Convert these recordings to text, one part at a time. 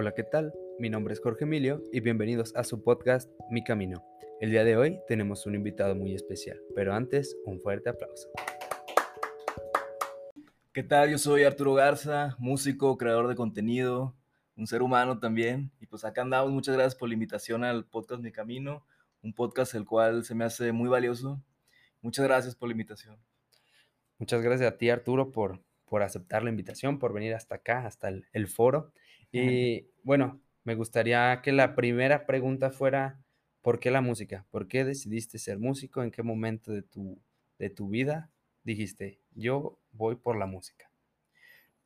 Hola, ¿qué tal? Mi nombre es Jorge Emilio y bienvenidos a su podcast Mi Camino. El día de hoy tenemos un invitado muy especial, pero antes un fuerte aplauso. ¿Qué tal? Yo soy Arturo Garza, músico, creador de contenido, un ser humano también. Y pues acá andamos. Muchas gracias por la invitación al podcast Mi Camino, un podcast el cual se me hace muy valioso. Muchas gracias por la invitación. Muchas gracias a ti, Arturo, por, por aceptar la invitación, por venir hasta acá, hasta el, el foro. Y bueno, me gustaría que la primera pregunta fuera, ¿por qué la música? ¿Por qué decidiste ser músico? ¿En qué momento de tu, de tu vida dijiste, yo voy por la música?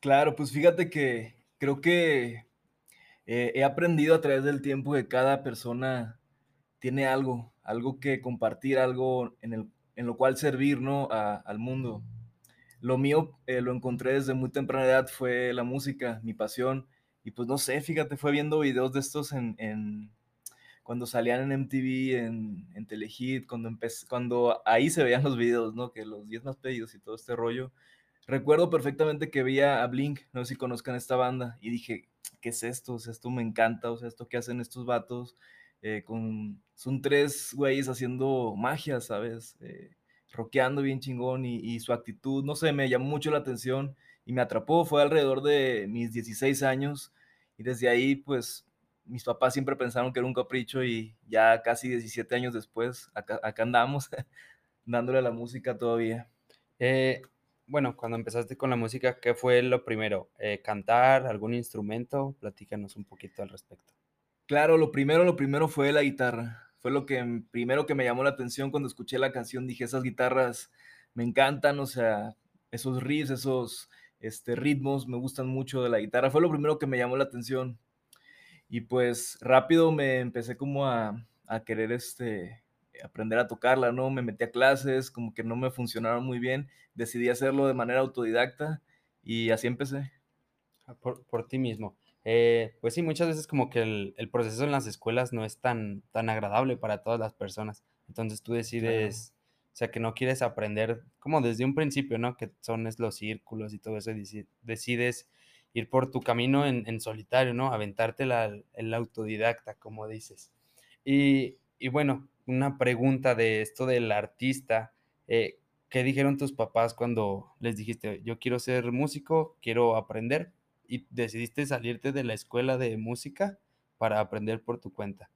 Claro, pues fíjate que creo que eh, he aprendido a través del tiempo que cada persona tiene algo, algo que compartir, algo en, el, en lo cual servir, ¿no? al mundo. Lo mío eh, lo encontré desde muy temprana edad, fue la música, mi pasión. Y pues no sé, fíjate, fue viendo videos de estos en, cuando salían en MTV, en, Telehit, cuando, cuando ahí se veían los videos, ¿no? Que los 10 más pedidos y todo este rollo. Recuerdo perfectamente que veía a Blink, no sé si conozcan esta banda, y dije, ¿qué es esto? O sea, esto me encanta, o sea, esto que hacen estos vatos, eh, con, son tres güeyes haciendo magia, ¿sabes? Eh, rockeando bien chingón y, y, su actitud, no sé, me llamó mucho la atención y me atrapó, fue alrededor de mis 16 años y desde ahí pues mis papás siempre pensaron que era un capricho y ya casi 17 años después acá, acá andamos dándole a la música todavía. Eh, bueno, cuando empezaste con la música, ¿qué fue lo primero? Eh, ¿Cantar? ¿Algún instrumento? Platícanos un poquito al respecto. Claro, lo primero, lo primero fue la guitarra. Fue lo que primero que me llamó la atención cuando escuché la canción. Dije, esas guitarras me encantan, o sea, esos riffs, esos este, ritmos me gustan mucho de la guitarra. Fue lo primero que me llamó la atención. Y pues rápido me empecé como a, a querer este, aprender a tocarla, ¿no? Me metí a clases, como que no me funcionaron muy bien. Decidí hacerlo de manera autodidacta y así empecé. Ah, por, por ti mismo. Eh, pues sí, muchas veces como que el, el, proceso en las escuelas no es tan, tan agradable para todas las personas. Entonces tú decides, claro. O sea, que no quieres aprender como desde un principio, ¿no? Que son los círculos y todo eso, y decides ir por tu camino en, en solitario, ¿no? Aventarte la, el autodidacta, como dices. Y, y, bueno, una pregunta de esto del artista. Eh, ¿Qué dijeron tus papás cuando les dijiste, yo quiero ser músico, quiero aprender? y decidiste salirte de la escuela de música para aprender por tu cuenta?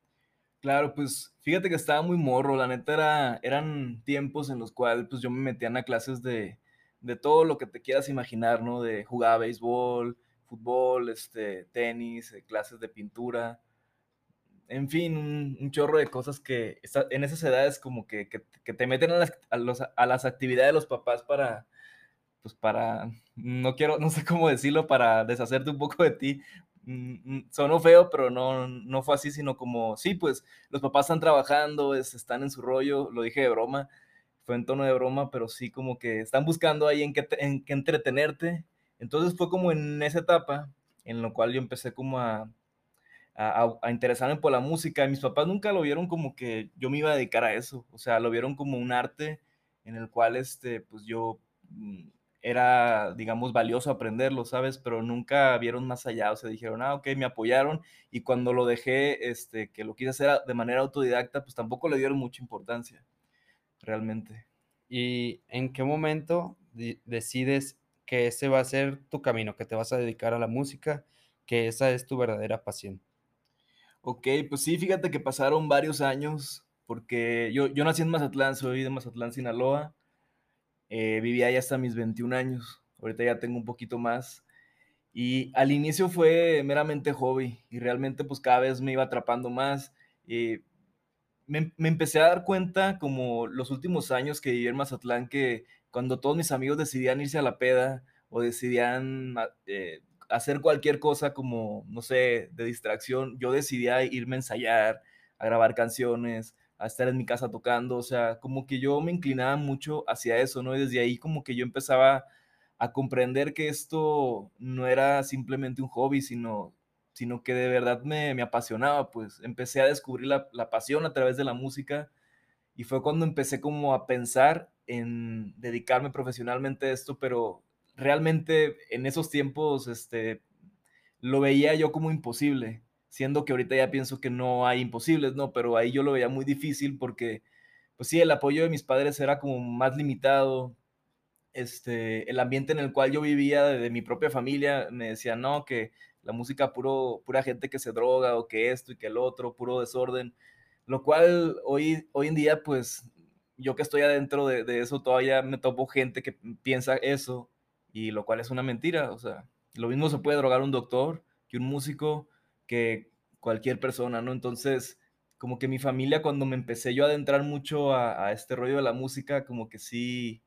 Claro, pues fíjate que estaba muy morro, la neta era, eran tiempos en los cuales pues yo me metían a clases de, de todo lo que te quieras imaginar, ¿no? De jugar béisbol, fútbol, este, tenis, eh, clases de pintura, en fin, un, chorro de cosas que está, en esas edades como que, que, te meten a las, a, a las actividades de los papás para, pues para, no quiero, no sé cómo decirlo, para deshacerte un poco de ti. Mm, mm, sonó feo, pero no, no fue así, sino como, sí, pues los papás están trabajando, es, están en su rollo, lo dije de broma, fue en tono de broma, pero sí como que están buscando ahí en qué, en qué entretenerte. Entonces fue como en esa etapa en lo cual yo empecé como a, a, a, interesarme por la música. Mis papás nunca lo vieron como que yo me iba a dedicar a eso. O sea, lo vieron como un arte en el cual, este, pues yo mm, era, digamos, valioso aprenderlo, ¿sabes? Pero nunca vieron más allá, o sea, dijeron, ah, ok, me apoyaron, y cuando lo dejé, este, que lo quise hacer de manera autodidacta, pues tampoco le dieron mucha importancia, realmente. ¿Y en qué momento decides que ese va a ser tu camino, que te vas a dedicar a la música, que esa es tu verdadera pasión? Ok, pues sí, fíjate que pasaron varios años, porque yo, yo nací en Mazatlán, soy de Mazatlán, Sinaloa, eh, vivía ahí hasta mis 21 años, ahorita ya tengo un poquito más. Y al inicio fue meramente hobby y realmente pues cada vez me iba atrapando más. Eh, me, empecé a dar cuenta como los últimos años que viví en Mazatlán que cuando todos mis amigos decidían irse a la peda o decidían eh, hacer cualquier cosa como, no sé, de distracción, yo decidía irme a ensayar, a grabar canciones, a estar en mi casa tocando, o sea, como que yo me inclinaba mucho hacia eso, ¿no? Y desde ahí como que yo empezaba a comprender que esto no era simplemente un hobby, sino, sino que de verdad me, me apasionaba, pues empecé a descubrir la, la, pasión a través de la música y fue cuando empecé como a pensar en dedicarme profesionalmente a esto, pero realmente en esos tiempos, este, lo veía yo como imposible, siendo que ahorita ya pienso que no hay imposibles, ¿no? Pero ahí yo lo veía muy difícil porque, pues sí, el apoyo de mis padres era como más limitado, este, el ambiente en el cual yo vivía de, mi propia familia me decía, no, que la música puro, pura gente que se droga o que esto y que el otro, puro desorden, lo cual hoy, hoy en día, pues yo que estoy adentro de, de eso, todavía me topo gente que piensa eso y lo cual es una mentira, o sea, lo mismo se puede drogar un doctor que un músico, que cualquier persona, ¿no? Entonces, como que mi familia, cuando me empecé yo a adentrar mucho a, a este rollo de la música, como que sí,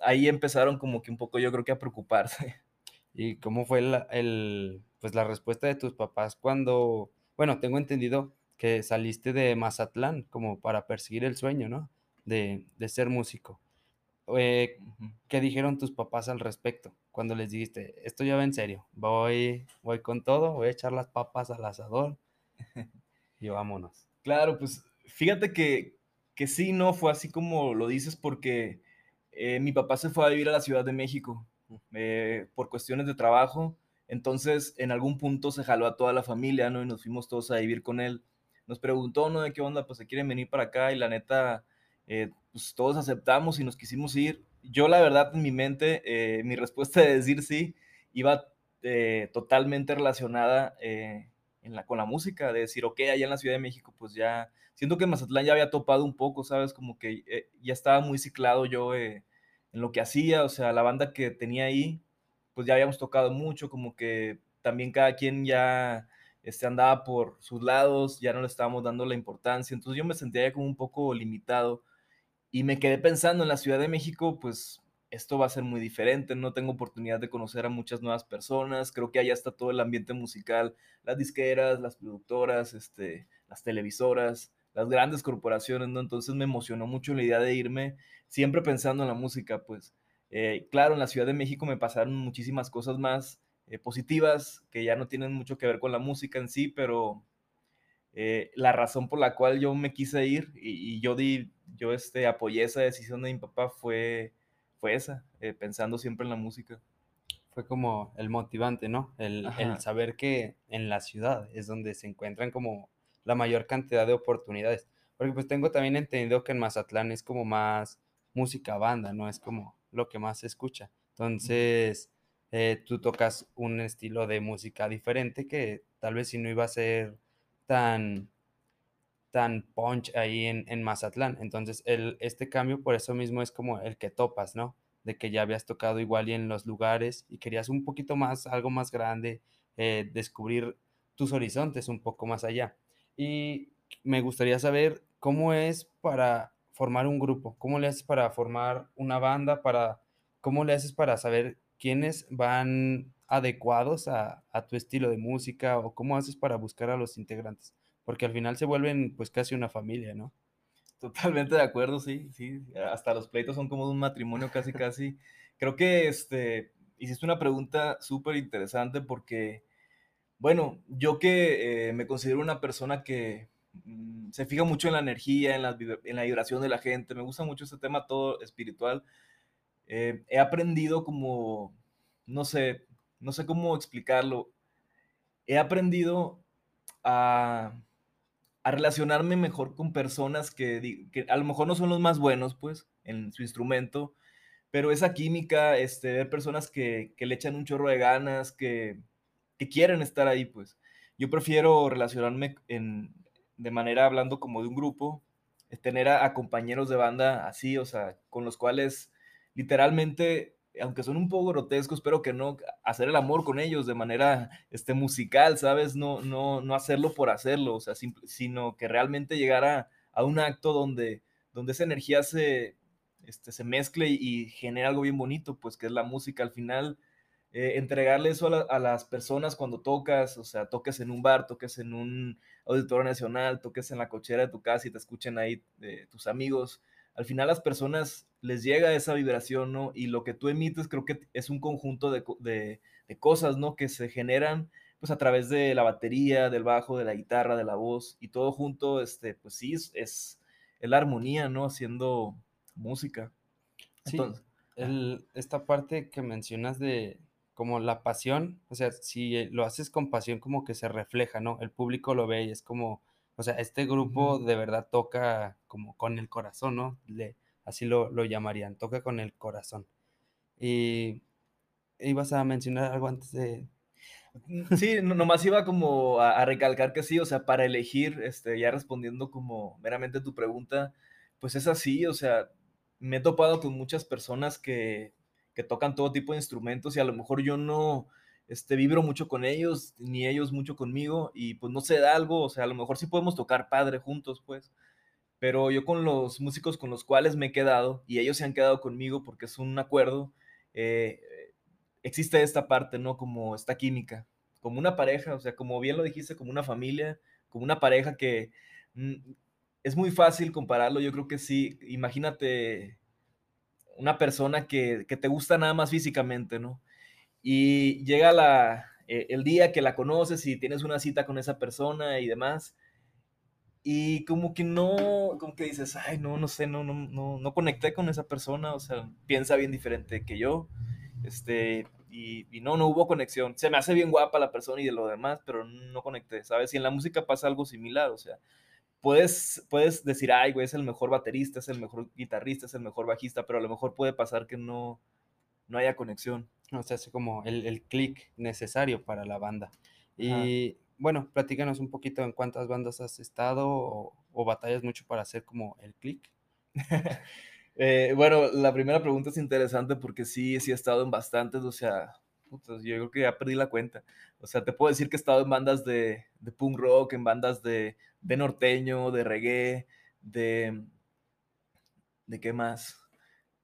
ahí empezaron como que un poco yo creo que a preocuparse. ¿Y cómo fue la, el, pues la respuesta de tus papás cuando, bueno, tengo entendido que saliste de Mazatlán como para perseguir el sueño, ¿no? De, de ser músico. Eh, ¿Qué dijeron tus papás al respecto cuando les dijiste, esto ya va en serio, voy, voy con todo, voy a echar las papas al asador y vámonos? Claro, pues fíjate que, que sí, no fue así como lo dices porque eh, mi papá se fue a vivir a la Ciudad de México eh, por cuestiones de trabajo. Entonces, en algún punto se jaló a toda la familia, ¿no? Y nos fuimos todos a vivir con él. Nos preguntó, ¿no? ¿De qué onda? Pues se quieren venir para acá y la neta, eh, pues todos aceptamos y nos quisimos ir. Yo, la verdad, en mi mente, mi respuesta de decir sí iba totalmente relacionada la, con la música, de decir, ok, allá en la Ciudad de México, pues ya siento que Mazatlán ya había topado un poco, ¿sabes? Como que eh, ya estaba muy ciclado yo eh, en lo que hacía, o sea, la banda que tenía ahí, pues ya habíamos tocado mucho, como que también cada quien ya este, andaba por sus lados, ya no le estábamos dando la importancia, entonces yo me sentía ya como un poco limitado y me quedé pensando en la Ciudad de México, pues esto va a ser muy diferente, no tengo oportunidad de conocer a muchas nuevas personas, creo que allá está todo el ambiente musical, las disqueras, las productoras, este, las televisoras, las grandes corporaciones, ¿no? Entonces me emocionó mucho la idea de irme, siempre pensando en la música, pues. Eh, claro, en la Ciudad de México me pasaron muchísimas cosas más eh, positivas que ya no tienen mucho que ver con la música en sí, pero eh, la razón por la cual yo me quise ir y, yo di, yo este, apoyé esa decisión de mi papá fue, fue esa, pensando siempre en la música. Fue como el motivante, ¿no? El, el saber que en la ciudad es donde se encuentran como la mayor cantidad de oportunidades. Porque pues tengo también entendido que en Mazatlán es como más música banda, no es como lo que más se escucha. Entonces, eh, tú tocas un estilo de música diferente que tal vez si no iba a ser tan tan punch ahí en, en Mazatlán. Entonces, el, este cambio por eso mismo es como el que topas, ¿no? De que ya habías tocado igual y en los lugares y querías un poquito más, algo más grande, eh, descubrir tus horizontes un poco más allá. Y me gustaría saber cómo es para formar un grupo, cómo le haces para formar una banda, para cómo le haces para saber quiénes van adecuados a, tu estilo de música o cómo haces para buscar a los integrantes, porque al final se vuelven pues casi una familia, ¿no? Totalmente de acuerdo, sí, sí, hasta los pleitos son como un matrimonio casi, casi. Creo que este, hiciste una pregunta súper interesante porque bueno, yo que eh, me considero una persona que mm, se fija mucho en la energía, en la, en la, vibración de la gente, me gusta mucho este tema todo espiritual. Eh, he aprendido como, no sé, no sé cómo explicarlo, he aprendido a, a relacionarme mejor con personas que, que, a lo mejor no son los más buenos, pues, en su instrumento, pero esa química, este, ver personas que, que le echan un chorro de ganas, que que quieren estar ahí, pues. Yo prefiero relacionarme en, de manera hablando como de un grupo, tener a, compañeros de banda así, o sea, con los cuales literalmente, aunque son un poco grotescos, pero que no, hacer el amor con ellos de manera este, musical, ¿sabes? No, no, no hacerlo por hacerlo, o sea, sino que realmente llegar a, a, un acto donde, donde esa energía se, este, se mezcle y, genera algo bien bonito, pues que es la música al final eh, entregarle eso a, las personas cuando tocas, o sea, toques en un bar, toques en un auditorio nacional, toques en la cochera de tu casa y te escuchen ahí eh, tus amigos. Al final las personas les llega esa vibración, ¿no? Y lo que tú emites creo que es un conjunto de, de, cosas, ¿no? Que se generan pues a través de la batería, del bajo, de la guitarra, de la voz y todo junto, este, pues sí, es, es, la armonía, ¿no? Haciendo música. Sí, el, esta parte que mencionas de, como la pasión, o sea, si eh, lo haces con pasión, como que se refleja, ¿no? El público lo ve y es como, o sea, este grupo de verdad toca como con el corazón, ¿no? Le, así lo, lo llamarían, toca con el corazón. Y ibas a mencionar algo antes de... Mm, sí, no nomás iba como a a recalcar que sí, o sea, para elegir, este, ya respondiendo como meramente tu pregunta, pues es así, o sea, me he topado con muchas personas que que tocan todo tipo de instrumentos y a lo mejor yo no, este, vibro mucho con ellos, ni ellos mucho conmigo y, pues, no se da algo, o sea, a lo mejor sí podemos tocar padre juntos, pues, pero yo con los músicos con los cuales me he quedado y ellos se han quedado conmigo porque es un acuerdo, eh, existe esta parte, ¿no? Como esta química, como una pareja, o sea, como bien lo dijiste, como una familia, como una pareja que mm, es muy fácil compararlo, yo creo que sí. Imagínate una persona que, que te gusta nada más físicamente, ¿no? Y llega la, eh, el día que la conoces y tienes una cita con esa persona y demás, y como que no, como que dices, ay, no, no sé, no, no, no, no conecté con esa persona, o sea, piensa bien diferente que yo, este, y, y no, no hubo conexión. Se me hace bien guapa la persona y de lo demás, pero no conecté, ¿sabes? Y en la música pasa algo similar, o sea, puedes, puedes decir, ay, güey, es el mejor baterista, es el mejor guitarrista, es el mejor bajista, pero a lo mejor puede pasar que no, no haya conexión. O sea, hace como el, el clic necesario para la banda. Ajá. Bueno, platícanos un poquito en cuántas bandas has estado o, batallas mucho para hacer como el clic. Eh, bueno, la primera pregunta es interesante porque sí, sí he estado en bastantes, o sea, yo creo que ya perdí la cuenta. O sea, te puedo decir que he estado en bandas de, de punk rock, en bandas de, de norteño, de reggae, de, ¿de qué más?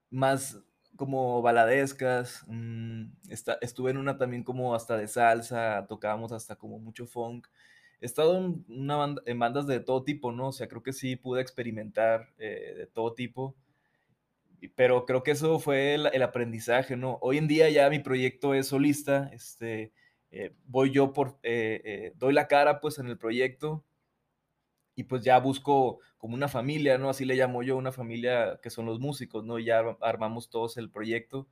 Más como baladescas. mm, esta- estuve en una también como hasta de salsa, tocábamos hasta como mucho funk. He estado en, una banda- en bandas de todo tipo, ¿no? O sea, creo que sí pude experimentar eh, de todo tipo pero creo que eso fue el, aprendizaje, ¿no? Hoy en día ya mi proyecto es solista, este, eh, voy yo por, eh, doy la cara pues en el proyecto y pues ya busco como una familia, ¿no? Así le llamo yo, una familia que son los músicos, ¿no? Ya ar- armamos todos el proyecto,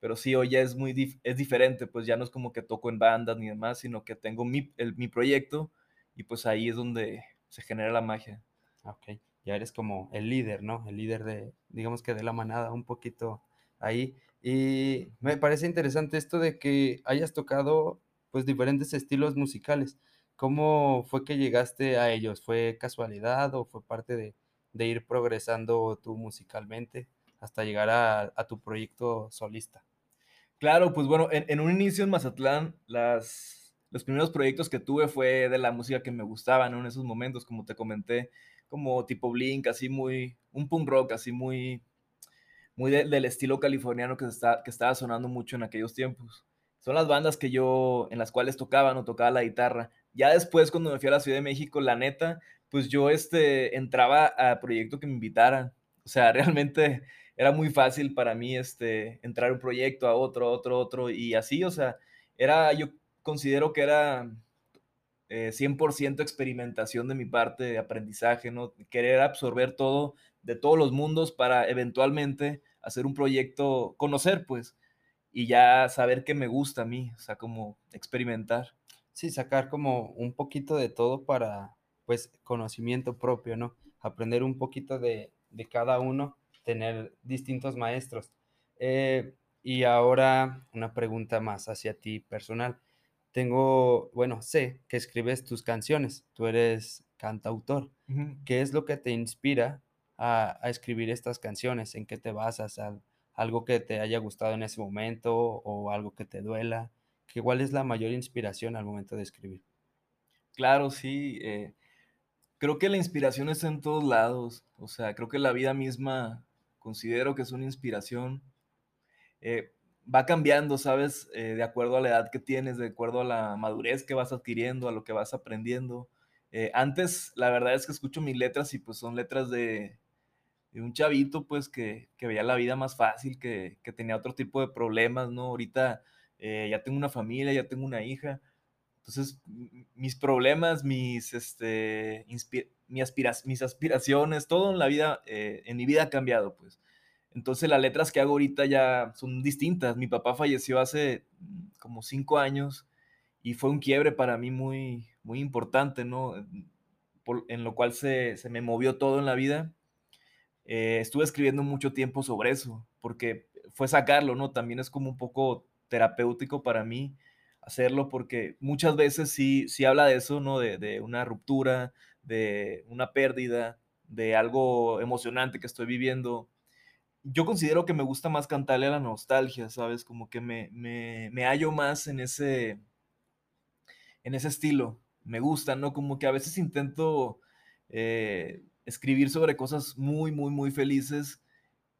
pero sí, hoy ya es muy, dif- es diferente, pues ya no es como que toco en bandas ni demás, sino que tengo mi, mi proyecto y pues ahí es donde se genera la magia. Ok, ya eres como el líder, ¿no? El líder de, digamos que de la manada, un poquito ahí. Y me parece interesante esto de que hayas tocado pues diferentes estilos musicales. ¿Cómo fue que llegaste a ellos? ¿Fue casualidad o fue parte de, ir progresando tú musicalmente hasta llegar a, tu proyecto solista? Claro, pues bueno, en, un inicio en Mazatlán, las, los primeros proyectos que tuve fue de la música que me gustaba. En esos momentos, como te comenté, como tipo Blink, así muy, un punk rock, así muy, muy de- del estilo californiano que estaba sonando mucho en aquellos tiempos. Son las bandas que yo, en las cuales tocaba, no tocaba la guitarra. Ya después, cuando me fui a la Ciudad de México, la neta, pues yo este, entraba a proyecto que me invitaran. O sea, realmente era muy fácil para mí este, entrar un proyecto, a otro, a otro, a otro, y así, o sea, era, yo considero que era eh, 100% experimentación de mi parte, de aprendizaje, ¿no? Querer absorber todo de todos los mundos para eventualmente hacer un proyecto, conocer, pues, y ya saber qué me gusta a mí, o sea, como experimentar. Sí, sacar como un poquito de todo para, pues, conocimiento propio, ¿no? Aprender un poquito de, de cada uno, tener distintos maestros. Eh, y ahora una pregunta más hacia ti personal. Tengo, bueno, sé que escribes tus canciones, tú eres cantautor. ¿Qué es lo que te inspira a, a escribir estas canciones? ¿En qué te basas? ¿Al- ¿Algo que te haya gustado en ese momento o algo que te duela? ¿Qué- ¿Cuál es la mayor inspiración al momento de escribir? Claro, sí, eh, creo que la inspiración está en todos lados, o sea, creo que la vida misma considero que es una inspiración eh, va cambiando, ¿sabes? Eh, de acuerdo a la edad que tienes, de acuerdo a la madurez que vas adquiriendo, a lo que vas aprendiendo. Antes, la verdad es que escucho mis letras y pues son letras de un chavito, pues que, que veía la vida más fácil, que, que tenía otro tipo de problemas, ¿no? Ahorita eh, ya tengo una familia, ya tengo una hija. Entonces, mis problemas, mis, este, mi aspira- mis aspiraciones, todo en la vida, eh, en mi vida ha cambiado, pues. Entonces, las letras que hago ahorita ya son distintas. Mi papá falleció hace mm, como cinco años y fue un quiebre para mí muy, muy importante, ¿no? en lo cual se, se, me movió todo en la vida. Eh, estuve escribiendo mucho tiempo sobre eso, porque fue sacarlo, ¿no? También es como un poco terapéutico para mí hacerlo, porque muchas veces sí, habla de eso, ¿no? De, de una ruptura, de una pérdida, de algo emocionante que estoy viviendo. Yo considero que me gusta más cantarle a la nostalgia, ¿sabes? Como que me, me, me hallo más en ese, en ese estilo. Me gusta, ¿no? Como que a veces intento eh, escribir sobre cosas muy, muy, muy felices.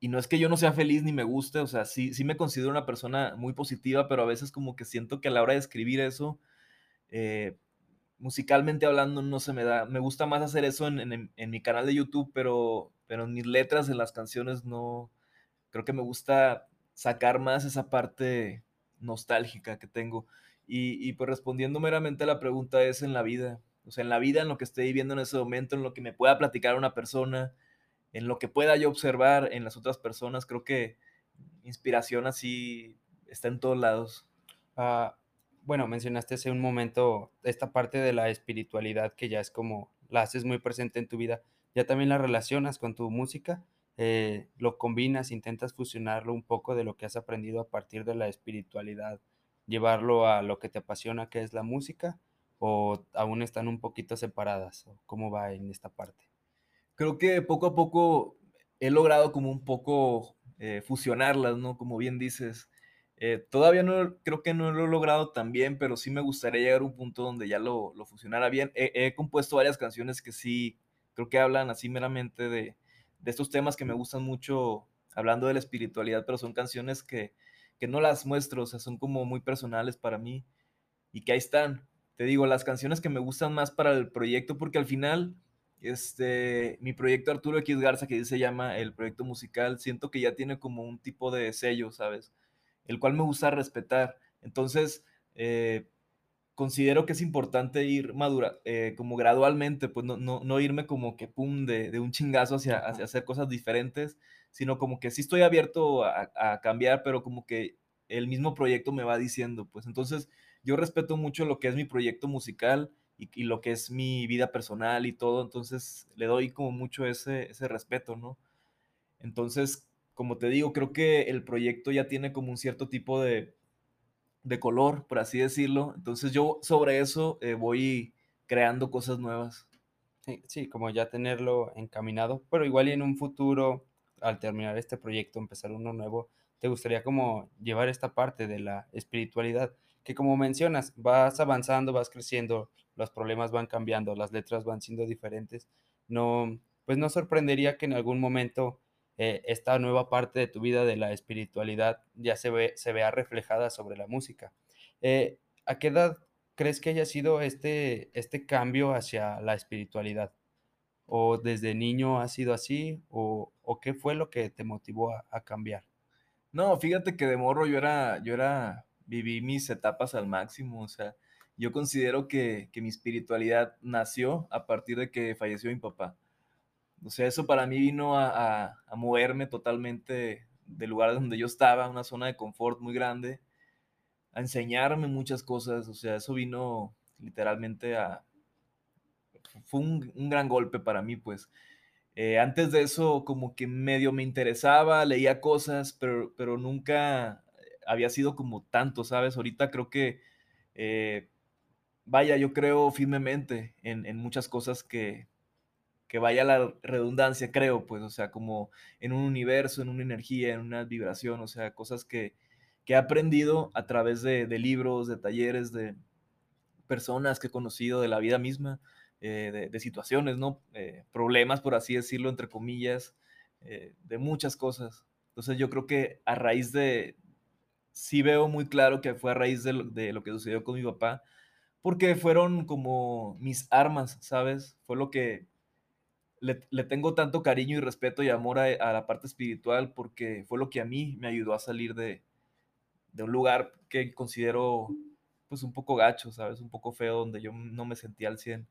Y no es que yo no sea feliz ni me guste, o sea, sí, sí me considero una persona muy positiva, pero a veces como que siento que a la hora de escribir eso, eh, musicalmente hablando, no se me da. Me gusta más hacer eso en, en, mi canal de YouTube, pero, pero en mis letras, en las canciones, no. Creo que me gusta sacar más esa parte nostálgica que tengo. Y, pues respondiendo meramente a la pregunta es en la vida. O sea, en la vida, en lo que esté viviendo en ese momento, en lo que me pueda platicar una persona, en lo que pueda yo observar en las otras personas, creo que inspiración así está en todos lados. Ah, bueno, mencionaste hace un momento esta parte de la espiritualidad que ya es como la haces muy presente en tu vida. ¿Ya también la relacionas con tu música? Eh, ¿Lo combinas, intentas fusionarlo un poco de lo que has aprendido a partir de la espiritualidad llevarlo a lo que te apasiona, que es la música, o aún están un poquito separadas? ¿Cómo va en esta parte? Creo que poco a poco he logrado como un poco eh, fusionarlas, ¿no? Como bien dices. Eh, todavía no, creo que no lo he logrado tan bien, pero sí me gustaría llegar a un punto donde ya lo, lo fusionara bien. He, compuesto varias canciones que sí, creo que hablan así meramente de, de estos temas que me gustan mucho, hablando de la espiritualidad, pero son canciones que, que no las muestro, o sea, son como muy personales para mí y que ahí están. Te digo, las canciones que me gustan más para el proyecto, porque al final, este, mi proyecto Arturo X Garza, que se llama el proyecto musical, siento que ya tiene como un tipo de sello, ¿sabes? El cual me gusta respetar. Entonces, eh, considero que es importante ir madura, eh, como gradualmente, pues no, no, irme como que pum, de, de un chingazo hacia, hacia, hacer cosas diferentes, sino como que sí estoy abierto a, a, cambiar, pero como que el mismo proyecto me va diciendo, pues entonces yo respeto mucho lo que es mi proyecto musical y, lo que es mi vida personal y todo, entonces le doy como mucho ese, ese respeto, ¿no? Entonces, como te digo, creo que el proyecto ya tiene como un cierto tipo de, de color, por así decirlo. Entonces yo sobre eso eh, voy creando cosas nuevas. Sí, como ya tenerlo encaminado, pero igual en un futuro, al terminar este proyecto, empezar uno nuevo, te gustaría como llevar esta parte de la espiritualidad, que como mencionas, vas avanzando, vas creciendo, los problemas van cambiando, las letras van siendo diferentes. No, pues no sorprendería que en algún momento eh, esta nueva parte de tu vida de la espiritualidad ya se, ve, se vea reflejada sobre la música. Eh, ¿A qué edad crees que haya sido este, este cambio hacia la espiritualidad? ¿O desde niño ha sido así? ¿O, qué fue lo que te motivó a, cambiar? No, fíjate que de morro yo era, yo era, viví mis etapas al máximo, o sea, yo considero que, que mi espiritualidad nació a partir de que falleció mi papá. O sea, eso para mí vino a, moverme totalmente del lugar donde yo estaba, una zona de confort muy grande, a enseñarme muchas cosas. O sea, eso vino literalmente a... Fue un, gran golpe para mí, pues. Eh, antes de eso, como que medio me interesaba, leía cosas, pero, pero nunca había sido como tanto, ¿sabes? Ahorita creo que, eh, vaya, yo creo firmemente en muchas cosas que, que vaya la redundancia, creo, pues, o sea, como en un universo, en una energía, en una vibración, o sea, cosas que, he aprendido a través de, libros, de talleres, de personas que he conocido, de la vida misma, eh, de, situaciones, ¿no? Eh, problemas, por así decirlo, entre comillas, eh, de muchas cosas. Entonces yo creo que a raíz de, sí veo muy claro que fue a raíz de lo que sucedió con mi papá, porque fueron como mis armas, ¿sabes? Fue lo que le, tengo tanto cariño y respeto y amor a, la parte espiritual porque fue lo que a mí me ayudó a salir de, un lugar que considero pues un poco gacho, ¿sabes? Un poco feo, donde yo no me sentía al 100.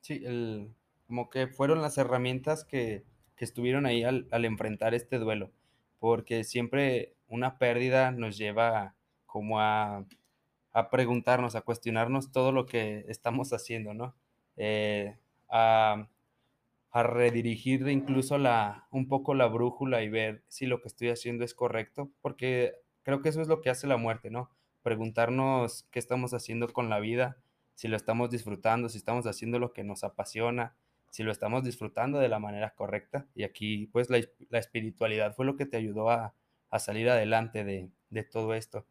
Sí, el, como que fueron las herramientas que, estuvieron ahí al, enfrentar este duelo, porque siempre una pérdida nos lleva como a, a preguntarnos, a cuestionarnos todo lo que estamos haciendo, ¿no? Eh, a, a, redirigir incluso la, un poco la brújula y ver si lo que estoy haciendo es correcto, porque creo que eso es lo que hace la muerte, ¿no? Preguntarnos qué estamos haciendo con la vida, si lo estamos disfrutando, si estamos haciendo lo que nos apasiona, si lo estamos disfrutando de la manera correcta. Y aquí, pues, la, la espiritualidad fue lo que te ayudó a, a salir adelante de, de todo esto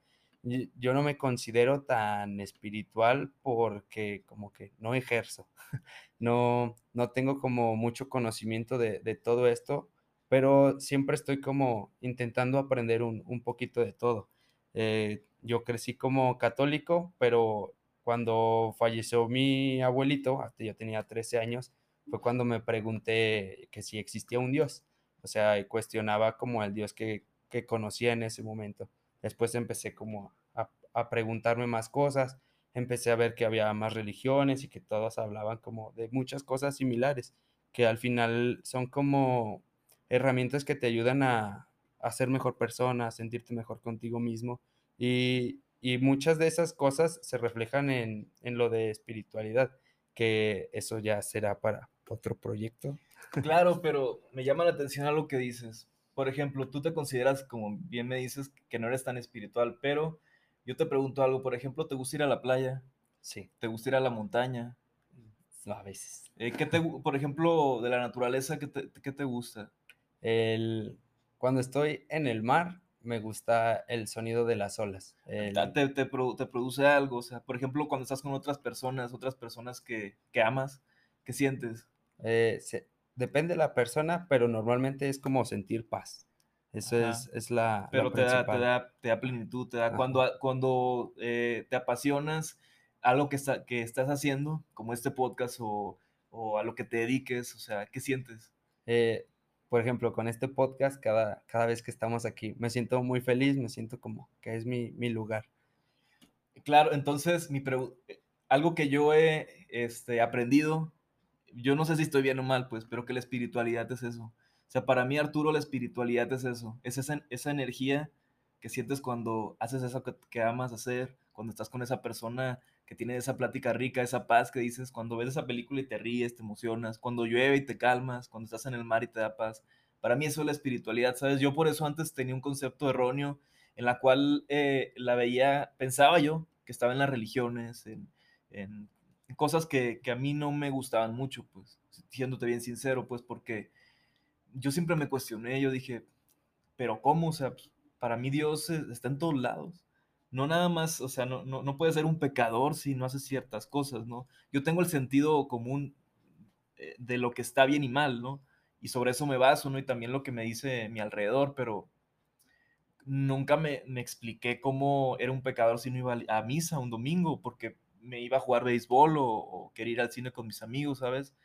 yo no me considero tan espiritual porque como que no ejerzo, no, no tengo como mucho conocimiento de, de todo esto, pero siempre estoy como intentando aprender un, un poquito de todo. Eh, yo crecí como católico, pero cuando falleció mi abuelito, hasta yo tenía 13 años, fue cuando me pregunté que si existía un Dios. O sea, cuestionaba como el Dios que, que conocía en ese momento. Después empecé como a, a, preguntarme más cosas, empecé a ver que había más religiones y que todos hablaban como de muchas cosas similares, que al final son como herramientas que te ayudan a, a ser mejor persona, a sentirte mejor contigo mismo. Y, y muchas de esas cosas se reflejan en, en, lo de espiritualidad, que eso ya será para otro proyecto. Claro, pero me llama la atención algo que dices por ejemplo, tú te consideras, como bien me dices, que no eres tan espiritual, pero yo te pregunto algo, por ejemplo, ¿te gusta ir a la playa? Sí. ¿Te gusta ir a la montaña? A veces. Eh, ¿qué te, por ejemplo, de la naturaleza, ¿qué te, qué te gusta? El, cuando estoy en el mar, me gusta el sonido de las olas. El... Te, te, te, produce algo, o sea, por ejemplo, cuando estás con otras personas, otras personas que, que amas, ¿qué sientes? Eh, se, depende de la persona, pero normalmente es como sentir paz. Eso es, es, la. Pero la te, da, te, da, te, da, plenitud, te da. Ajá. Cuando, cuando eh, te apasionas algo que, está, que estás haciendo, como este podcast o, o, a lo que te dediques, o sea, ¿qué sientes? Eh, por ejemplo, con este podcast, cada, cada vez que estamos aquí, me siento muy feliz, me siento como que es mi, mi lugar. Claro, entonces, mi algo que yo he este, aprendido yo no sé si estoy bien o mal, pues, pero que la espiritualidad es eso. O sea, para mí, Arturo, la espiritualidad es eso. Es esa, esa energía que sientes cuando haces eso que, amas hacer, cuando estás con esa persona que tiene esa plática rica, esa paz que dices, cuando ves esa película y te ríes, te emocionas, cuando llueve y te calmas, cuando estás en el mar y te da paz. Para mí eso es la espiritualidad, ¿sabes? Yo por eso antes tenía un concepto erróneo en la cual eh, la veía, pensaba yo que estaba en las religiones, en cosas que, que, a mí no me gustaban mucho, pues, siéndote bien sincero, pues, porque yo siempre me cuestioné, yo dije, pero ¿cómo? O sea, pues, para mí Dios está en todos lados. No nada más, o sea, no, no, no puede ser un pecador si no hace ciertas cosas, ¿no? Yo tengo el sentido común eh, de lo que está bien y mal, ¿no? Y sobre eso me baso, ¿no? Y también lo que me dice mi alrededor, pero nunca me, me expliqué cómo era un pecador si no iba a misa un domingo, porque me iba a jugar béisbol o, quería ir al cine con mis amigos, ¿sabes?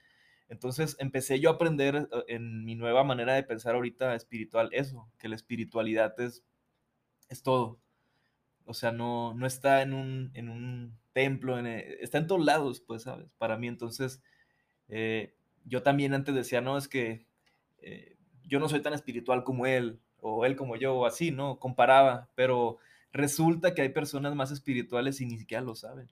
Entonces empecé yo a aprender eh, en mi nueva manera de pensar ahorita espiritual eso, que la espiritualidad es, es todo. O sea, no, no está en un, en un templo, eh, está en todos lados, pues, ¿sabes? Para mí, entonces, eh, yo también antes decía, no, es que yo no soy tan espiritual como él, o él como yo, o así, ¿no? Comparaba, pero resulta que hay personas más espirituales y ni siquiera lo saben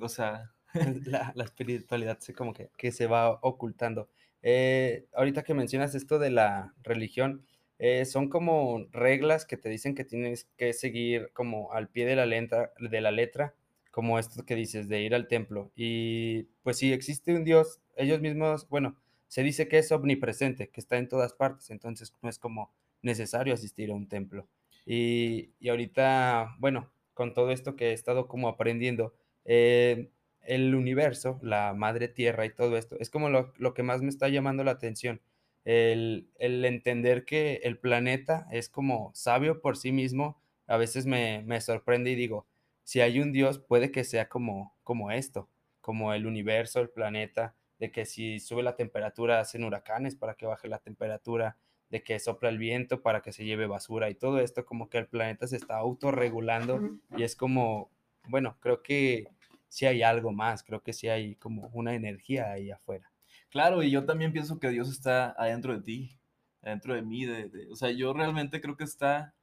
o sea... la, la, espiritualidad se como que, que se va ocultando. Eh, ahorita que mencionas esto de la religión, eh, son como reglas que te dicen que tienes que seguir como al pie de la, letra, de la letra, como esto que dices de ir al templo. Y pues si existe un Dios, ellos mismos, bueno, se dice que es omnipresente, que está en todas partes, entonces no es como necesario asistir a un templo. Y, y ahorita, bueno, con todo esto que he estado como aprendiendo, eh, el universo, la madre tierra y todo esto, es como lo, lo que más me está llamando la atención. El, el, entender que el planeta es como sabio por sí mismo, a veces me, me, sorprende y digo, si hay un Dios, puede que sea como, como esto, como el universo, el planeta, de que si sube la temperatura hacen huracanes para que baje la temperatura, de que sopla el viento para que se lleve basura y todo esto, como que el planeta se está autorregulando y es como, bueno, creo que sí hay algo más, creo que sí hay como una energía ahí afuera. Claro, y yo también pienso que Dios está adentro de ti, adentro de mí, de, de, o sea, yo realmente creo que está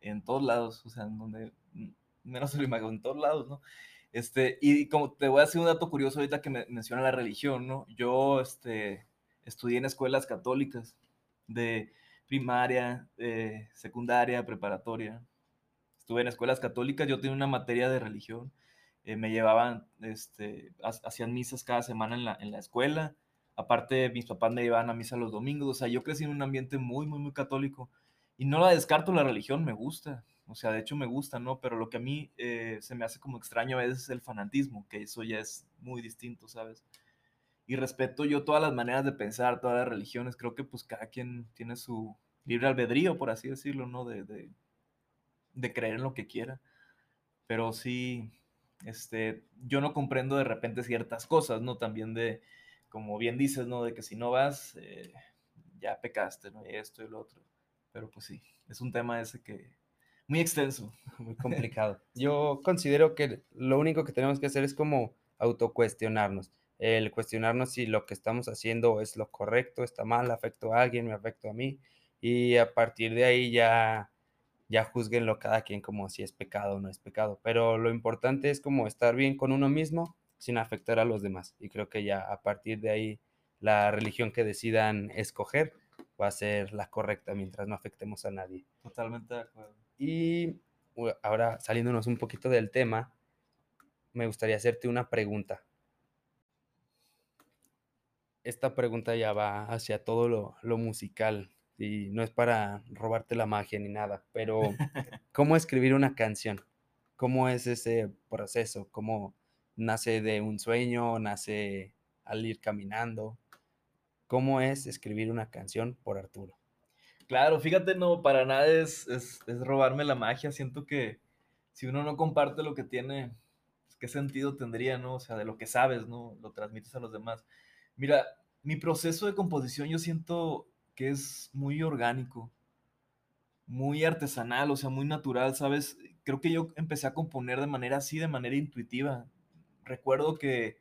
en todos lados, o sea, en donde menos se lo imagino en todos lados, ¿no? Este, y como te voy a decir un dato curioso ahorita que me menciona la religión, ¿no? Yo, este, estudié en escuelas católicas de primaria, eh, secundaria, preparatoria. Estuve en escuelas católicas, yo tenía una materia de religión. Eh, me llevaban, este, hacían misas cada semana en la, en la escuela. Aparte, mis papás me llevaban a misa los domingos. O sea, yo crecí en un ambiente muy, muy, muy católico. Y no la descarto la religión, me gusta. O sea, de hecho me gusta, ¿no? Pero lo que a mí eh, se me hace como extraño a veces es el fanatismo, que eso ya es muy distinto, ¿sabes? Y respeto yo todas las maneras de pensar, todas las religiones. Creo que pues cada quien tiene su libre albedrío, por así decirlo, ¿no? De, de, de creer en lo que quiera. Pero sí, este, yo no comprendo de repente ciertas cosas, ¿no? También de, como bien dices, ¿no? De que si no vas, eh, ya pecaste, ¿no? Y esto y lo otro. Pero pues sí, es un tema ese que muy extenso. Muy complicado. Yo considero que lo único que tenemos que hacer es como autocuestionarnos. El cuestionarnos si lo que estamos haciendo es lo correcto, está mal, afecto a alguien, me afecto a mí. Y a partir de ahí ya ya juzguenlo cada quien como si es pecado o no es pecado. Pero lo importante es como estar bien con uno mismo sin afectar a los demás. Y creo que ya a partir de ahí la religión que decidan escoger va a ser la correcta mientras no afectemos a nadie. Totalmente de acuerdo. Y ahora saliéndonos un poquito del tema, me gustaría hacerte una pregunta. Esta pregunta ya va hacia todo lo, lo musical y no es para robarte la magia ni nada, pero ¿cómo escribir una canción? ¿Cómo es ese proceso? ¿Cómo nace de un sueño? ¿Nace al ir caminando? ¿Cómo es escribir una canción por Arturo? Claro, fíjate, no, para nada es, es, robarme la magia. Siento que si uno no comparte lo que tiene, pues, ¿qué sentido tendría, no? O sea, de lo que sabes, ¿no? Lo transmites a los demás. Mira, mi proceso de composición yo siento que es muy orgánico, muy artesanal, o sea, muy natural, ¿sabes? Creo que yo empecé a componer de manera así, de manera intuitiva. Recuerdo que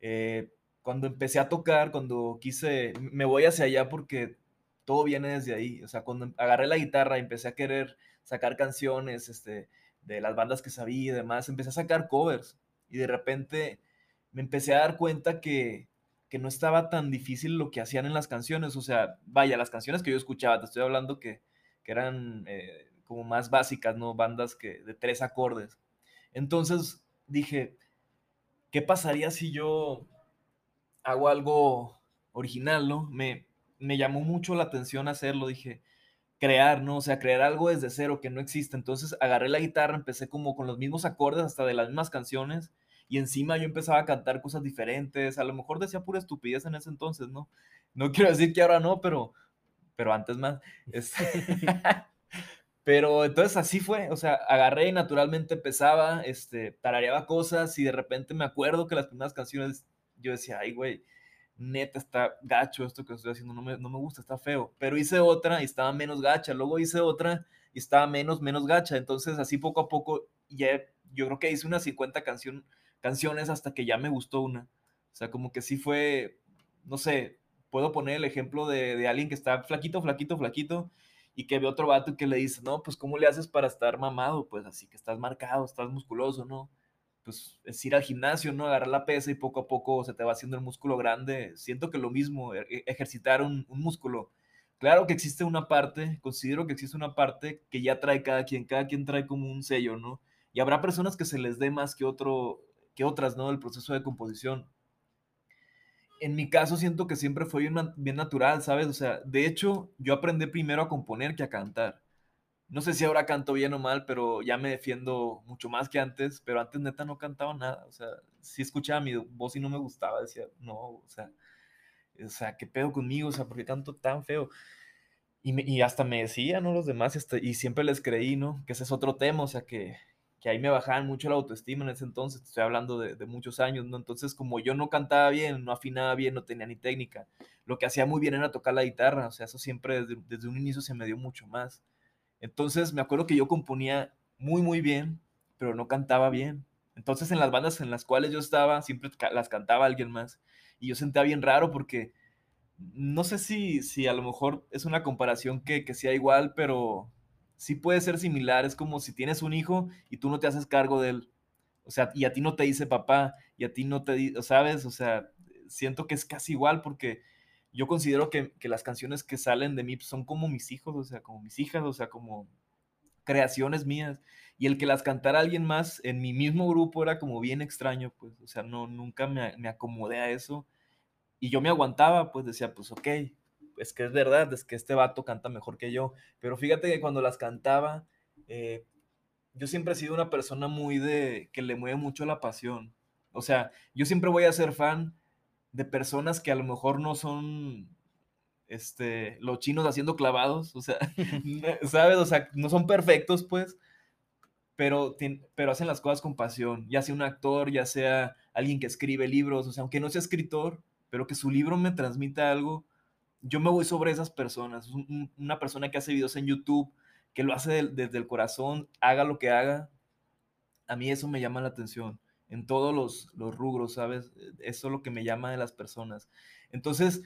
eh, cuando empecé a tocar, cuando quise, me voy hacia allá porque todo viene desde ahí. O sea, cuando agarré la guitarra y empecé a querer sacar canciones este, de las bandas que sabía y demás, empecé a sacar covers. Y de repente me empecé a dar cuenta que, que no estaba tan difícil lo que hacían en las canciones. O sea, vaya, las canciones que yo escuchaba, te estoy hablando que, que eran eh, como más básicas, ¿no? Bandas que, de tres acordes. Entonces dije, ¿qué pasaría si yo hago algo original, ¿no? Me, me llamó mucho la atención hacerlo, dije, crear, ¿no? O sea, crear algo desde cero que no existe. Entonces agarré la guitarra, empecé como con los mismos acordes, hasta de las mismas canciones, y encima yo empezaba a cantar cosas diferentes, a lo mejor decía pura estupidez en ese entonces, ¿no? No quiero decir que ahora no, pero, pero antes más. Este, pero entonces así fue, o sea, agarré y naturalmente empezaba, este, tarareaba cosas y de repente me acuerdo que las primeras canciones yo decía, ay, güey, neta está gacho esto que estoy haciendo, no me, no me gusta, está feo. Pero hice otra y estaba menos gacha, luego hice otra y estaba menos, menos gacha. Entonces así poco a poco, ya, yo creo que hice unas 50 canciones canciones hasta que ya me gustó una. O sea, como que sí fue, no sé, puedo poner el ejemplo de, alguien que está flaquito, flaquito, flaquito, y que ve otro vato que le dice, no, pues ¿cómo le haces para estar mamado? Pues así que estás marcado, estás musculoso, ¿no? Pues es ir al gimnasio, ¿no? Agarrar la pesa y poco a poco se te va haciendo el músculo grande. Siento que lo mismo, e, e, ejercitar un, un músculo. Claro que existe una parte, considero que existe una parte que ya trae cada quien, cada quien trae como un sello, ¿no? Y habrá personas que se les dé más que otro, que otras, ¿no? El proceso de composición. En mi caso siento que siempre fue bien, natural, ¿sabes? O sea, de hecho, yo aprendí primero a componer que a cantar. No sé si ahora canto bien o mal, pero ya me defiendo mucho más que antes, pero antes neta no cantaba nada, o sea, si escuchaba mi voz y no me gustaba, decía, no, o sea, o sea, ¿qué pedo conmigo? O sea, ¿por qué canto tan feo? Y, y hasta me decían, ¿no? Los demás, y siempre les creí, ¿no? Que ese es otro tema, o sea, que, que ahí me bajaban mucho la autoestima en ese entonces, estoy hablando de, muchos años, ¿no? Entonces, como yo no cantaba bien, no afinaba bien, no tenía ni técnica, lo que hacía muy bien era tocar la guitarra, o sea, eso siempre desde, desde un inicio se me dio mucho más. Entonces, me acuerdo que yo componía muy, muy bien, pero no cantaba bien. Entonces, en las bandas en las cuales yo estaba, siempre las cantaba alguien más. Y yo sentía bien raro porque no sé si, si a lo mejor es una comparación que, que sea igual, pero sí puede ser similar, es como si tienes un hijo y tú no te haces cargo de él. O sea, y a ti no te dice papá, y a ti no te dice, ¿sabes? O sea, siento que es casi igual porque yo considero que, que, las canciones que salen de mí son como mis hijos, o sea, como mis hijas, o sea, como creaciones mías. Y el que las cantara alguien más en mi mismo grupo era como bien extraño, pues, o sea, no, nunca me, me acomodé a eso. Y yo me aguantaba, pues decía, pues ok, es que es verdad, es que este vato canta mejor que yo. Pero fíjate que cuando las cantaba, eh, yo siempre he sido una persona muy de, que le mueve mucho la pasión. O sea, yo siempre voy a ser fan de personas que a lo mejor no son este, los chinos haciendo clavados, o sea, ¿sabes? O sea, no son perfectos, pues, pero, pero hacen las cosas con pasión, ya sea un actor, ya sea alguien que escribe libros, o sea, aunque no sea escritor, pero que su libro me transmita algo, yo me voy sobre esas personas. Una persona que hace videos en YouTube, que lo hace desde el corazón, haga lo que haga, a mí eso me llama la atención en todos los, los rubros, ¿sabes? Eso es lo que me llama de las personas. Entonces,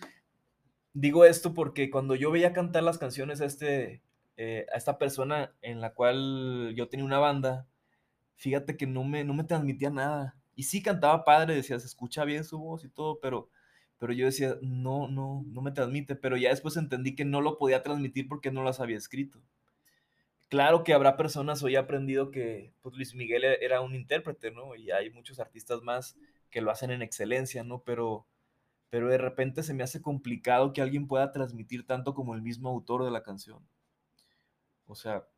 digo esto porque cuando yo veía cantar las canciones a, este, eh, a esta persona en la cual yo tenía una banda, fíjate que no me, no me transmitía nada. Y sí cantaba padre, decía, se escucha bien su voz y todo, pero pero yo decía, no, no, no me transmite, pero ya después entendí que no lo podía transmitir porque no las había escrito. Claro que habrá personas, hoy aprendido que pues, Luis Miguel e-, era un intérprete, ¿no? Y hay muchos artistas más que lo hacen en excelencia, ¿no? Pero, pero de repente se me hace complicado que alguien pueda transmitir tanto como el mismo autor de la canción. O sea,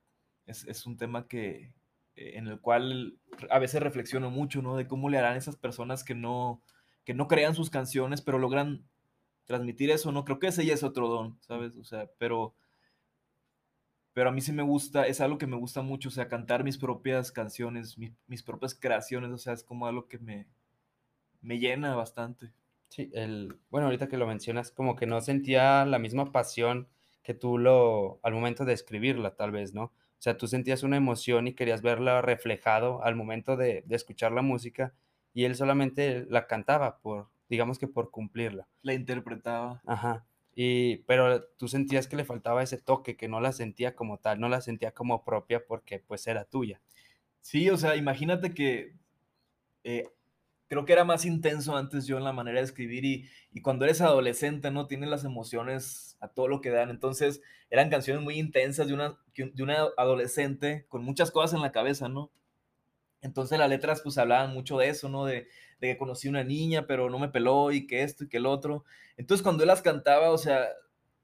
es, es un tema que, eh, en el cual a veces reflexiono mucho, ¿no? De cómo le harán esas personas que no, que no crean sus canciones, pero logran transmitir eso, ¿no? Creo que ese ya es otro don, ¿sabes? O sea, pero, pero a mí sí me gusta, es algo que me gusta mucho, o sea, cantar mis propias canciones, mis propias creaciones, o sea, es como algo que me, me llena bastante. Sí, el, bueno, ahorita que lo mencionas, como que no sentía la misma pasión que tú lo, al momento de escribirla, tal vez, ¿no? O sea, tú sentías una emoción y querías verla reflejado al momento de, de escuchar la música y él solamente la cantaba por, digamos que por cumplirla. La interpretaba. Ajá. Y, pero tú sentías que le faltaba ese toque, que no la sentía como tal, no la sentía como propia porque pues era tuya. Sí, o sea, imagínate que eh, creo que era más intenso antes yo en la manera de escribir y, y, cuando eres adolescente, ¿no? Tienes las emociones a todo lo que dan. Entonces eran canciones muy intensas de una, de una adolescente con muchas cosas en la cabeza, ¿no? Entonces las letras pues hablaban mucho de eso, ¿no? De, que conocí una niña, pero no me peló y que esto y que el otro. Entonces cuando él las cantaba, o sea,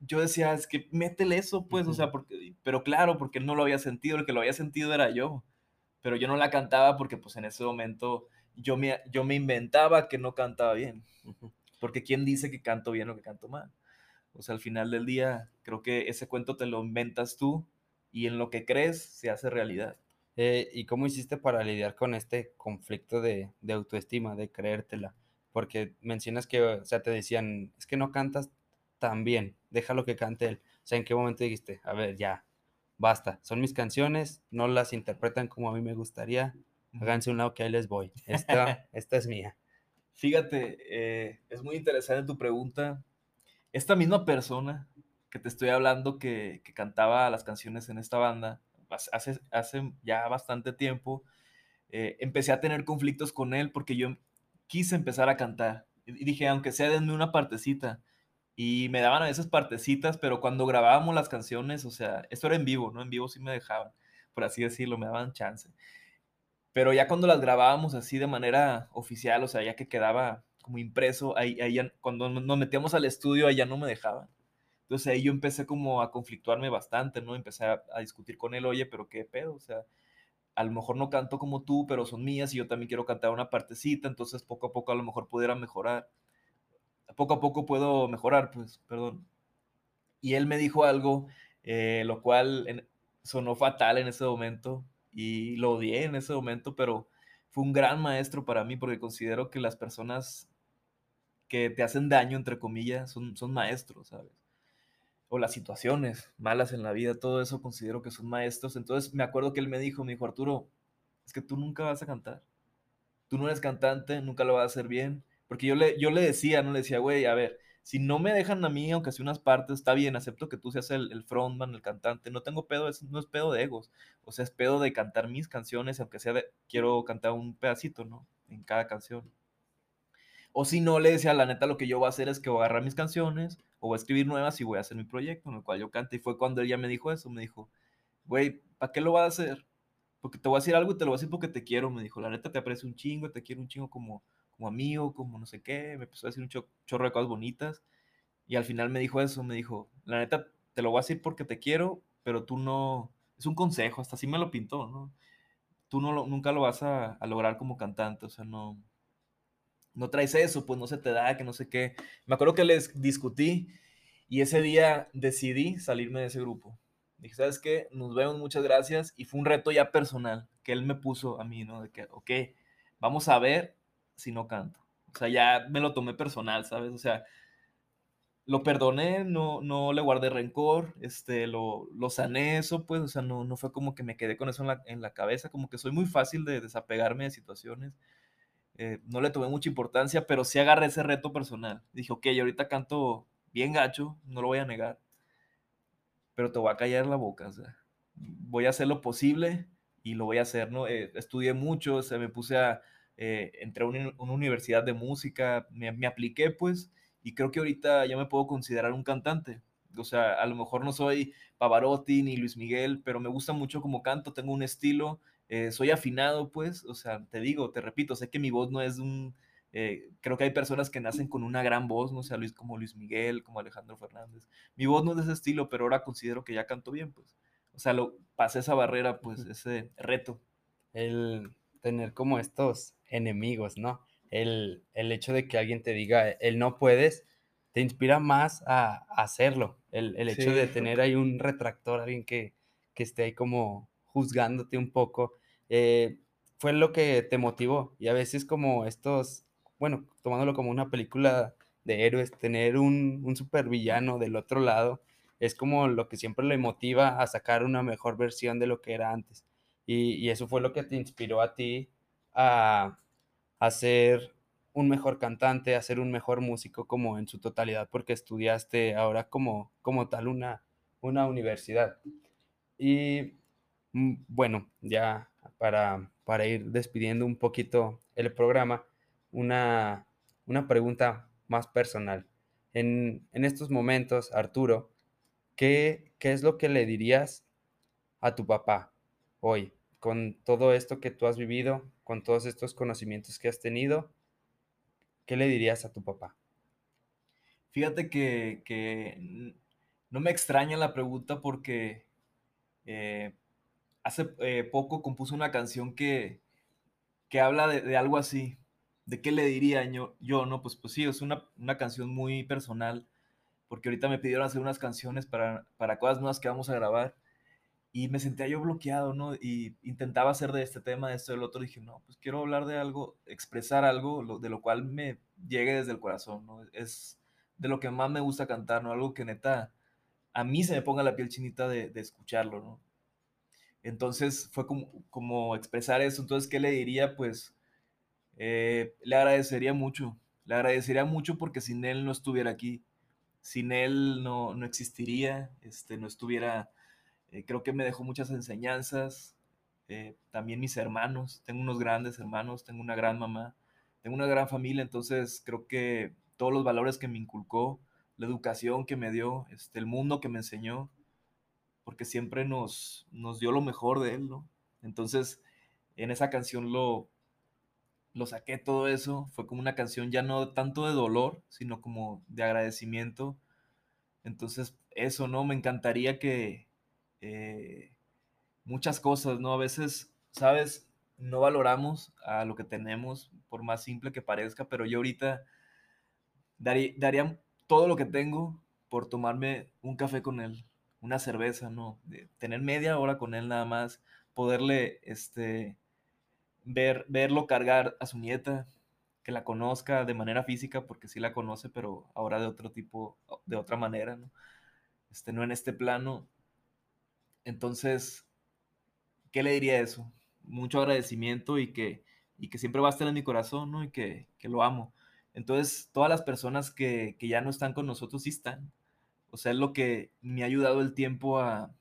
yo decía, es que métele eso, pues, o sea, porque, pero claro, porque él no lo había sentido, el que lo había sentido era yo. Pero yo no la cantaba porque pues en ese momento yo me, yo me inventaba que no cantaba bien. Porque ¿quién dice que canto bien o que canto mal? O sea, al final del día, creo que ese cuento te lo inventas tú y en lo que crees se hace realidad. Eh, ¿Y cómo hiciste para lidiar con este conflicto de, de, autoestima, de creértela? Porque mencionas que, o sea, te decían, es que no cantas tan bien, déjalo que cante él. O sea, ¿en qué momento dijiste, a ver, ya, basta, son mis canciones, no las interpretan como a mí me gustaría, háganse un lado que ahí les voy, esta, esta es mía. Fíjate, eh, es muy interesante tu pregunta. Esta misma persona que te estoy hablando que, que cantaba las canciones en esta banda, hace, hace ya bastante tiempo, eh, empecé a tener conflictos con él porque yo quise empezar a cantar. Y dije, aunque sea, denme una partecita. Y me daban a veces partecitas, pero cuando grabábamos las canciones, o sea, esto era en vivo, ¿no? En vivo sí me dejaban, por así decirlo, me daban chance. Pero ya cuando las grabábamos así de manera oficial, o sea, ya que quedaba como impreso, ahí, ahí cuando nos metíamos al estudio, allá no me dejaban. Entonces ahí yo empecé como a conflictuarme bastante, ¿no? Empecé a, discutir con él, oye, pero qué pedo, o sea, a lo mejor no canto como tú, pero son mías y yo también quiero cantar una partecita, entonces poco a poco a lo mejor pudiera mejorar. Poco a poco puedo mejorar, pues, perdón. Y él me dijo algo, eh, lo cual sonó fatal en ese momento y lo odié en ese momento, pero fue un gran maestro para mí porque considero que las personas que te hacen daño, entre comillas, son maestros, ¿sabes? O las situaciones malas en la vida, todo eso considero que son maestros. Entonces me acuerdo que él me dijo, me dijo, Arturo, es que tú nunca vas a cantar. Tú no eres cantante, nunca lo vas a hacer bien. Porque yo le, yo le decía, no le decía, güey, a ver, si no me dejan a mí, aunque sea unas partes, está bien, acepto que tú seas el, frontman, el cantante, no tengo pedo, no es pedo de egos, o sea, es pedo de cantar mis canciones, aunque sea de, quiero cantar un pedacito, ¿no? En cada canción. O si no, le decía, la neta, lo que yo voy a hacer es que voy a agarrar mis canciones, o voy a escribir nuevas y voy a hacer mi proyecto en el cual yo cante. Y fue cuando ella me dijo eso, me dijo, güey, ¿para qué lo vas a hacer? Porque te voy a decir algo y te lo voy a decir porque te quiero, me dijo, la neta te aprecio un chingo, te quiero un chingo como, como amigo, como no sé qué, me empezó a decir un chorro de cosas bonitas. Y al final me dijo eso, me dijo, la neta te lo voy a decir porque te quiero, pero tú no, es un consejo, hasta así me lo pintó, ¿no? Tú no nunca lo vas a, a lograr como cantante, o sea, no, no traes eso, pues no se te da, que no sé qué. Me acuerdo que les discutí y ese día decidí salirme de ese grupo. Dije, ¿sabes qué? Nos vemos, muchas gracias. Y fue un reto ya personal que él me puso a mí, ¿no? De que, ok, vamos a ver si no canto. O sea, ya me lo tomé personal, ¿sabes? O sea, lo perdoné, no, no le guardé rencor, este, lo, lo sané eso, pues, o sea, no, no fue como que me quedé con eso en la, en la cabeza, como que soy muy fácil de desapegarme de situaciones. Eh, no le tomé mucha importancia, pero sí agarré ese reto personal. Dije, ok, ahorita canto bien gacho, no lo voy a negar, pero te voy a callar la boca, voy a hacer lo posible y lo voy a hacer, ¿no? Eh, estudié mucho, o sea, me puse a, eh, entré a una, universidad de música, me, me apliqué, pues, y creo que ahorita ya me puedo considerar un cantante. O sea, a lo mejor no soy Pavarotti ni Luis Miguel, pero me gusta mucho como canto, tengo un estilo eh, soy afinado, pues, o sea, te digo, te repito, sé que mi voz no es un, eh, creo que hay personas que nacen con una gran voz, no sé, Luis, como Luis Miguel, como Alejandro Fernández. Mi voz no es de ese estilo, pero ahora considero que ya canto bien, pues. O sea, lo, pasé esa barrera, pues, ese reto. El tener como estos enemigos, ¿no? El, el hecho de que alguien te diga, el no puedes, te inspira más a, hacerlo. El, el hecho de tener ahí un retractor, alguien que, que esté ahí como juzgándote un poco, eh, fue lo que te motivó. Y a veces como estos, bueno, tomándolo como una película de héroes, tener un, un supervillano del otro lado, es como lo que siempre le motiva a sacar una mejor versión de lo que era antes. Y, eso fue lo que te inspiró a ti a, a ser un mejor cantante, a ser un mejor músico como en su totalidad, porque estudiaste ahora como, como tal una, una universidad. Y mm, bueno, ya para, para ir despidiendo un poquito el programa, una, una pregunta más personal. En, en, estos momentos, Arturo, ¿qué, ¿qué es lo que le dirías a tu papá hoy? Con todo esto que tú has vivido, con todos estos conocimientos que has tenido, ¿qué le dirías a tu papá? Fíjate que, que no me extraña la pregunta porque eh, hace eh, poco compuso una canción que, que habla de, algo así. ¿De qué le diría yo? yo no, pues, pues sí, es una, una, canción muy personal, porque ahorita me pidieron hacer unas canciones para, para cosas nuevas que vamos a grabar, y me sentía yo bloqueado, ¿no? Y intentaba hacer de este tema, de esto, del otro, dije, no, pues quiero hablar de algo, expresar algo de lo cual me llegue desde el corazón, ¿no? Es de lo que más me gusta cantar, ¿no? Algo que neta a mí se me ponga la piel chinita de, de escucharlo, ¿no? Entonces fue como, como expresar eso. Entonces, ¿qué le diría? Pues eh, le agradecería mucho. Le agradecería mucho porque sin él no estuviera aquí. Sin él no, no existiría, este, no estuviera... Eh, creo que me dejó muchas enseñanzas. Eh, también mis hermanos. Tengo unos grandes hermanos, tengo una gran mamá, tengo una gran familia. Entonces creo que todos los valores que me inculcó, la educación que me dio, este, el mundo que me enseñó, porque siempre nos, nos dio lo mejor de él, ¿no? Entonces, en esa canción lo, lo saqué todo eso, fue como una canción ya no tanto de dolor, sino como de agradecimiento. Entonces, eso, ¿no? Me encantaría que eh, muchas cosas, ¿no? A veces, ¿sabes? No valoramos a lo que tenemos, por más simple que parezca, pero yo ahorita daría, daría todo lo que tengo por tomarme un café con él, una cerveza, ¿no? Tener media hora con él nada más, poderle, este, ver, verlo cargar a su nieta, que la conozca de manera física, porque sí la conoce, pero ahora de otro tipo, de otra manera, ¿no? Este, no en este plano. Entonces, ¿qué le diría eso? Mucho agradecimiento y que, y que siempre va a estar en mi corazón, ¿no? Y que, que lo amo. Entonces, todas las personas que, que ya no están con nosotros sí están. O sea, es lo que me ha ayudado el tiempo a,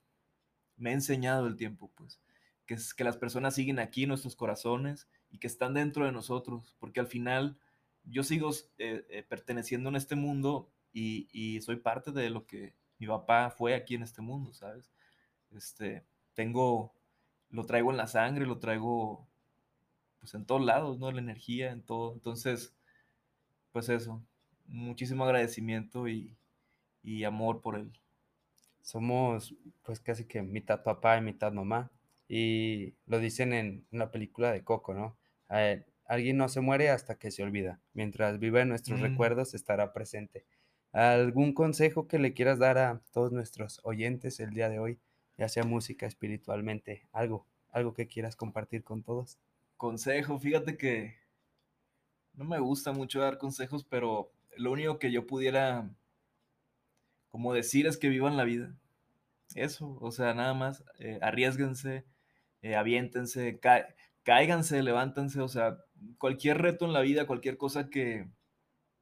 me ha enseñado el tiempo, pues, que es que las personas siguen aquí nuestros corazones y que están dentro de nosotros, porque al final yo sigo eh, eh, perteneciendo en este mundo y, y, soy parte de lo que mi papá fue aquí en este mundo, ¿sabes? Este, tengo, lo traigo en la sangre, lo traigo, pues, en todos lados, ¿no? La energía, en todo. Entonces, pues eso, muchísimo agradecimiento y, y amor por él. Somos pues casi que mitad papá y mitad mamá. Y lo dicen en la película de Coco, ¿no? Eh, alguien no se muere hasta que se olvida. Mientras viva en nuestros Mm. recuerdos estará presente. ¿Algún consejo que le quieras dar a todos nuestros oyentes el día de hoy? Ya sea música, espiritualmente, algo, algo que quieras compartir con todos. Consejo, fíjate que no me gusta mucho dar consejos, pero lo único que yo pudiera como decir es que vivan la vida. Eso, o sea, nada más, eh, arriesguense, eh, aviéntense, ca cáiganse, levántense, o sea, cualquier reto en la vida, cualquier cosa que,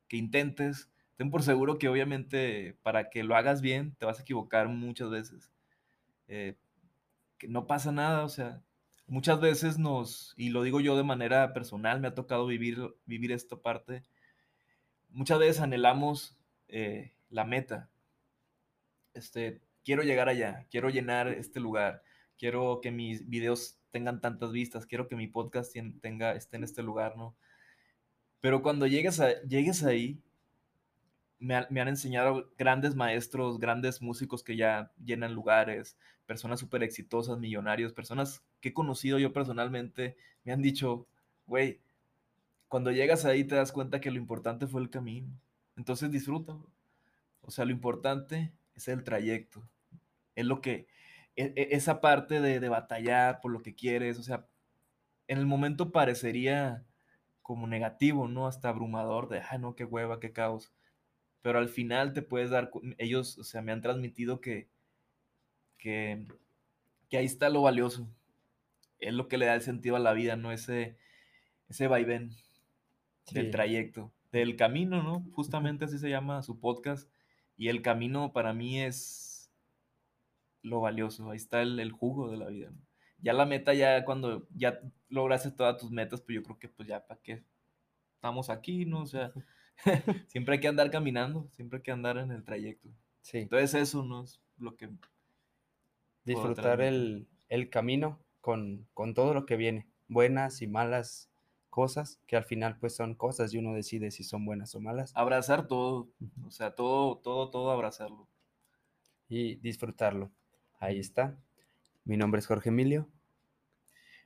que intentes, ten por seguro que obviamente para que lo hagas bien te vas a equivocar muchas veces. Eh, que no pasa nada, o sea, muchas veces nos, y lo digo yo de manera personal, me ha tocado vivir, vivir esta parte, muchas veces anhelamos la meta. Este, quiero llegar allá, quiero llenar este lugar, quiero que mis videos tengan tantas vistas, quiero que mi podcast tenga, esté en este lugar, ¿no? Pero cuando llegues, a, llegues ahí, me, me, han enseñado grandes maestros, grandes músicos que ya llenan lugares, personas súper exitosas, millonarios, personas que he conocido yo personalmente, me han dicho, güey, cuando llegas ahí te das cuenta que lo importante fue el camino. Entonces disfruta. O sea, lo importante es el trayecto. Es lo que, e, e, esa parte de, de, batallar por lo que quieres, o sea, en el momento parecería como negativo, ¿no? Hasta abrumador, de, ay, no, qué hueva, qué caos. Pero al final te puedes dar, ellos, o sea, me han transmitido que, que, que ahí está lo valioso. Es lo que le da el sentido a la vida, ¿no? Ese, ese vaivén sí. del trayecto, del camino, ¿no? Justamente así se llama su podcast. Y el camino para mí es lo valioso. Ahí está el, el jugo de la vida. ¿no? Ya la meta, ya cuando ya lograste todas tus metas, pues yo creo que pues ya para qué estamos aquí, ¿no? O sea, siempre hay que andar caminando, siempre hay que andar en el trayecto. Sí. Entonces eso no es lo que... Disfrutar el, el, camino con, con todo lo que viene, buenas y malas cosas, que al final pues son cosas y uno decide si son buenas o malas. Abrazar todo, o sea, todo, todo, todo abrazarlo. Y disfrutarlo. Ahí está. Mi nombre es Jorge Emilio.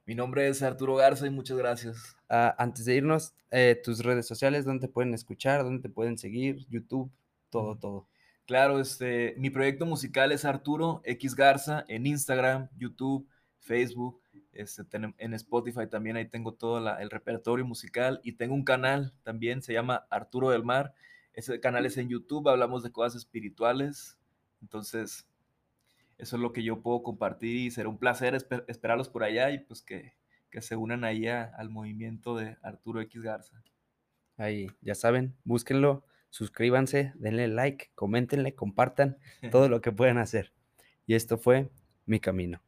Mi nombre es Arturo Garza y muchas gracias. Uh, antes de irnos, eh, tus redes sociales, ¿dónde te pueden escuchar? ¿Dónde te pueden seguir? YouTube, todo, todo. Claro, este, mi proyecto musical es Arturo X Garza en Instagram, YouTube, Facebook, este, en Spotify también ahí tengo todo la, el repertorio musical y tengo un canal también, se llama Arturo del Mar. Ese canal es en YouTube, hablamos de cosas espirituales. Entonces, eso es lo que yo puedo compartir y será un placer esper esperarlos por allá y pues que, que se unan ahí a, al movimiento de Arturo X Garza. Ahí, ya saben, búsquenlo, suscríbanse, denle like, coméntenle, compartan todo lo que puedan hacer. Y esto fue Mi Camino.